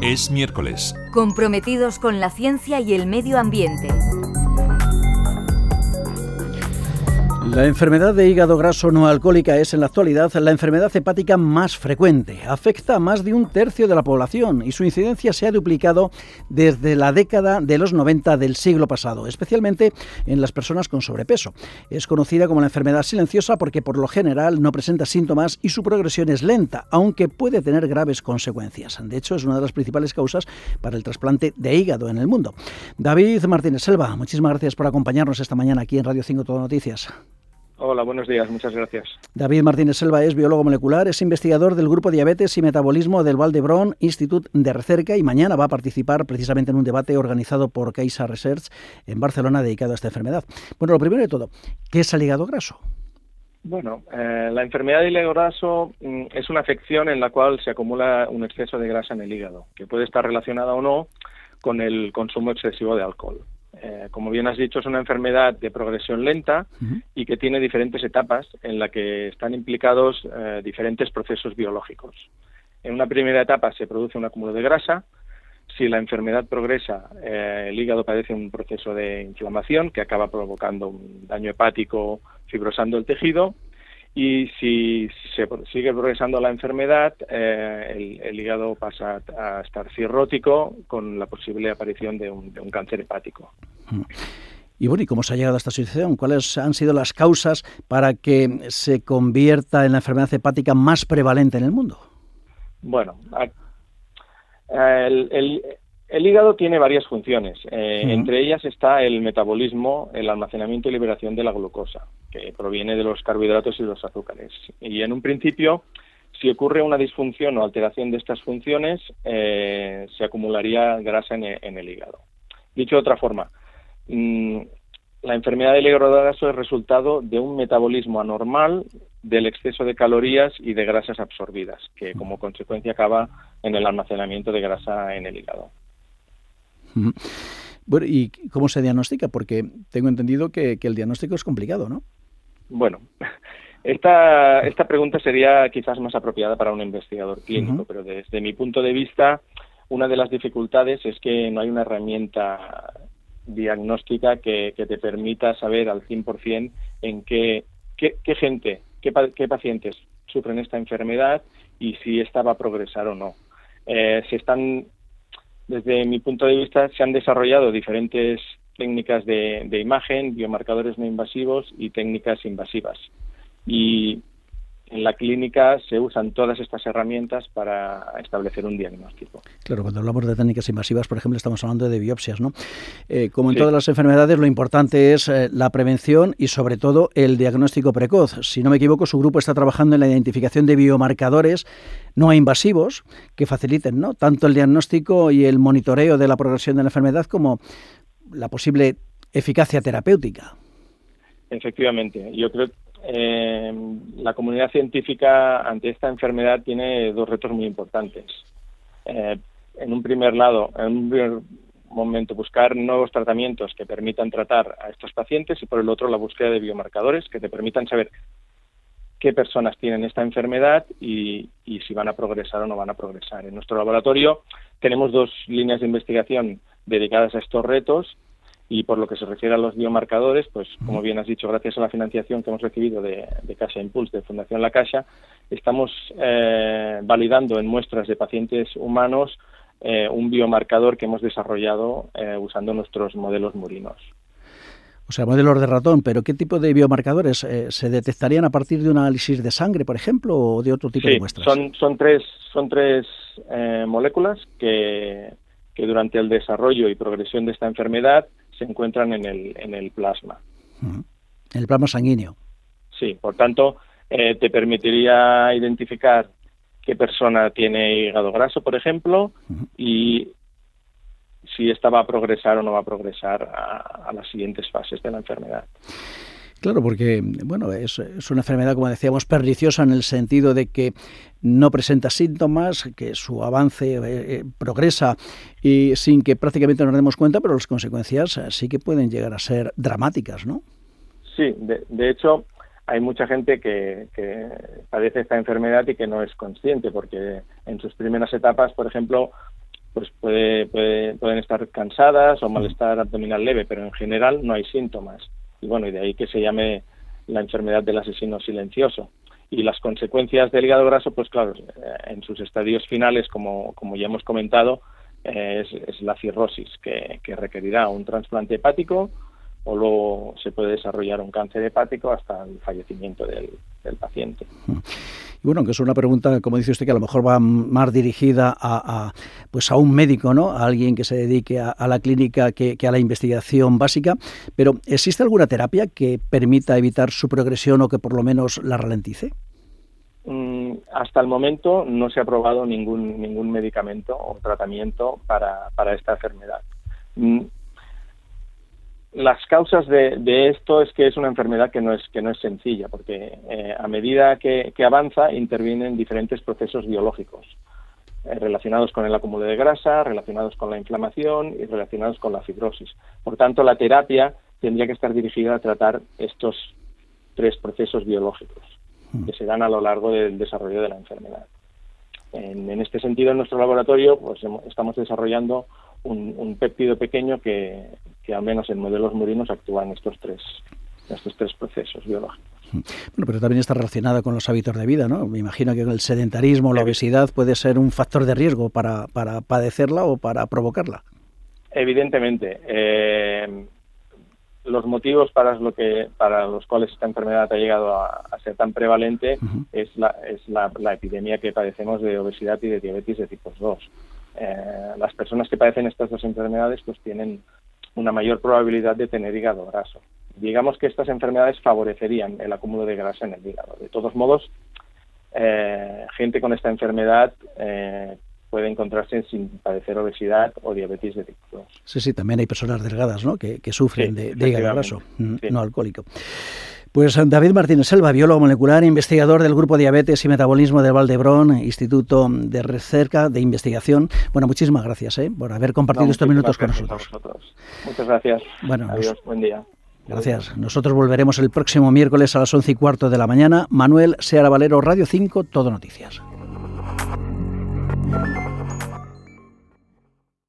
Es miércoles. Comprometidos con la ciencia y el medio ambiente. La enfermedad de hígado graso no alcohólica es en la actualidad la enfermedad hepática más frecuente. Afecta a más de un tercio de la población y su incidencia se ha duplicado desde la década de los 90 del siglo pasado, especialmente en las personas con sobrepeso. Es conocida como la enfermedad silenciosa porque por lo general no presenta síntomas y su progresión es lenta, aunque puede tener graves consecuencias. De hecho, es una de las principales causas para el trasplante de hígado en el mundo. David Martínez Selva, muchísimas gracias por acompañarnos esta mañana aquí en Radio 5 Todo Noticias. Hola, buenos días, muchas gracias. David Martínez Selva es biólogo molecular, es investigador del Grupo Diabetes y Metabolismo del Valdebrón Institut de Recerca y mañana va a participar precisamente en un debate organizado por Caixa Research en Barcelona dedicado a esta enfermedad. Bueno, lo primero de todo, ¿qué es el hígado graso? Bueno, eh, la enfermedad del hígado graso mm, es una afección en la cual se acumula un exceso de grasa en el hígado, que puede estar relacionada o no con el consumo excesivo de alcohol. Eh, como bien has dicho, es una enfermedad de progresión lenta y que tiene diferentes etapas en la que están implicados eh, diferentes procesos biológicos. En una primera etapa se produce un acúmulo de grasa. Si la enfermedad progresa, eh, el hígado padece un proceso de inflamación que acaba provocando un daño hepático, fibrosando el tejido y si se sigue progresando la enfermedad, eh, el, hígado pasa a estar cirrótico con la posible aparición de un, cáncer hepático. Mm. Y bueno, ¿y cómo se ha llegado a esta situación? ¿Cuáles han sido las causas para que se convierta en la enfermedad hepática más prevalente en el mundo? Bueno, el, el hígado tiene varias funciones. Eh, entre ellas está el metabolismo, el almacenamiento y liberación de la glucosa, que proviene de los carbohidratos y los azúcares. Y en un principio, si ocurre una disfunción o alteración de estas funciones, eh, se acumularía grasa en, el hígado. Dicho de otra forma, mm, la enfermedad del hígado graso es resultado de un metabolismo anormal del exceso de calorías y de grasas absorbidas, que como consecuencia acaba en el almacenamiento de grasa en el hígado. Bueno, ¿y cómo se diagnostica? Porque tengo entendido que, el diagnóstico es complicado, ¿no? Bueno, esta, esta pregunta sería quizás más apropiada para un investigador clínico, pero desde mi punto de vista, una de las dificultades es que no hay una herramienta diagnóstica que, te permita saber al 100% en qué, qué, qué gente, qué, qué, pacientes sufren esta enfermedad y si esta va a progresar o no. Eh, se están desde mi punto de vista, se han desarrollado diferentes técnicas de, imagen, biomarcadores no invasivos y técnicas invasivas. Y en la clínica se usan todas estas herramientas para establecer un diagnóstico. Claro, cuando hablamos de técnicas invasivas, por ejemplo, estamos hablando de biopsias, ¿no? Eh, como en todas las enfermedades, lo importante es eh, la prevención y, sobre todo, el diagnóstico precoz. Si no me equivoco, su grupo está trabajando en la identificación de biomarcadores no invasivos que faciliten, ¿no? Tanto el diagnóstico y el monitoreo de la progresión de la enfermedad como la posible eficacia terapéutica. Efectivamente, yo creo eh, la comunidad científica ante esta enfermedad tiene dos retos muy importantes. Eh, en un primer lado, en un primer momento, buscar nuevos tratamientos que permitan tratar a estos pacientes y por el otro la búsqueda de biomarcadores que te permitan saber qué personas tienen esta enfermedad y, y, si van a progresar o no van a progresar. En nuestro laboratorio tenemos dos líneas de investigación dedicadas a estos retos y por lo que se refiere a los biomarcadores, pues como bien has dicho, gracias a la financiación que hemos recibido de, de Caixa Impulse, de Fundación La Caixa, estamos eh, validando en muestras de pacientes humanos eh, un biomarcador que hemos desarrollado eh, usando nuestros modelos murinos. O sea, modelos de ratón, pero ¿qué tipo de biomarcadores se detectarían a partir de un análisis de sangre, por ejemplo, o de otro tipo de muestras? Son, son tres, son tres moléculas que, que durante el desarrollo y progresión de esta enfermedad se encuentran en el, en el plasma. En el plasma sanguíneo. Sí, por tanto, eh, te permitiría identificar qué persona tiene hígado graso, por ejemplo, y si esta va a progresar o no va a progresar a las siguientes fases de la enfermedad. Claro, porque bueno, es, una enfermedad, como decíamos, perniciosa en el sentido de que no presenta síntomas, que su avance eh, eh, progresa y sin que prácticamente nos demos cuenta, pero las consecuencias eh, sí que pueden llegar a ser dramáticas, ¿no? Sí, de, hecho, hay mucha gente que, padece esta enfermedad y que no es consciente, porque en sus primeras etapas, por ejemplo, pues puede, pueden estar cansadas o malestar abdominal leve, pero en general no hay síntomas. Y bueno, y de ahí que se llame la enfermedad del asesino silencioso. Y las consecuencias del hígado graso, pues claro, eh, en sus estadios finales, como, como ya hemos comentado, eh, es, la cirrosis, que, que requerirá un trasplante hepático o luego se puede desarrollar un cáncer hepático hasta el fallecimiento del, paciente. Y bueno, que es una pregunta, como dice usted, que a lo mejor va más dirigida a, pues a un médico, ¿no? A alguien que se dedique a, la clínica que, a la investigación básica. Pero ¿existe alguna terapia que permita evitar su progresión o que por lo menos la ralentice? Mm, hasta el momento no se ha probado ningún ningún medicamento o tratamiento para, para esta enfermedad. Las causas de, esto es que es una enfermedad que no es que no es sencilla porque eh, a medida que, avanza intervienen diferentes procesos biológicos eh, relacionados con el acúmulo de grasa relacionados con la inflamación y relacionados con la fibrosis. Por tanto la terapia tendría que estar dirigida a tratar estos tres procesos biológicos que se dan a lo largo del desarrollo de la enfermedad. En, este sentido en nuestro laboratorio pues estamos desarrollando un, un péptido pequeño que, que al menos en modelos murinos actúan estos tres, estos tres procesos biológicos. Bueno, pero también está relacionada con los hábitos de vida, ¿no? Me imagino que el sedentarismo, la obesidad puede ser un factor de riesgo para, para padecerla o para provocarla. Evidentemente. Eh, los motivos para, lo que, para los cuales esta enfermedad ha llegado a, ser tan prevalente es, la, es la, epidemia que padecemos de obesidad y de diabetes de tipo 2. Eh, las personas que padecen estas dos enfermedades pues tienen una mayor probabilidad de tener hígado graso. Digamos que estas enfermedades favorecerían el acúmulo de grasa en el hígado. De todos modos, eh, gente con esta enfermedad eh, puede encontrarse sin padecer obesidad o diabetes de tipo 2. Sí, sí, también hay personas delgadas ¿no? que, sufren de, hígado graso, mm, no alcohólico. Pues David Martínez Selva, biólogo molecular, investigador del Grupo Diabetes y Metabolismo de Valdebrón, Instituto de Recerca de Investigación. Bueno, muchísimas gracias ¿eh? por haber compartido estos minutos con nosotros. Muchas gracias. Bueno, Adiós, buen día. Gracias. Nosotros volveremos el próximo miércoles a las once y cuarto de la mañana. Manuel Seara Valero, Radio 5, Todo Noticias.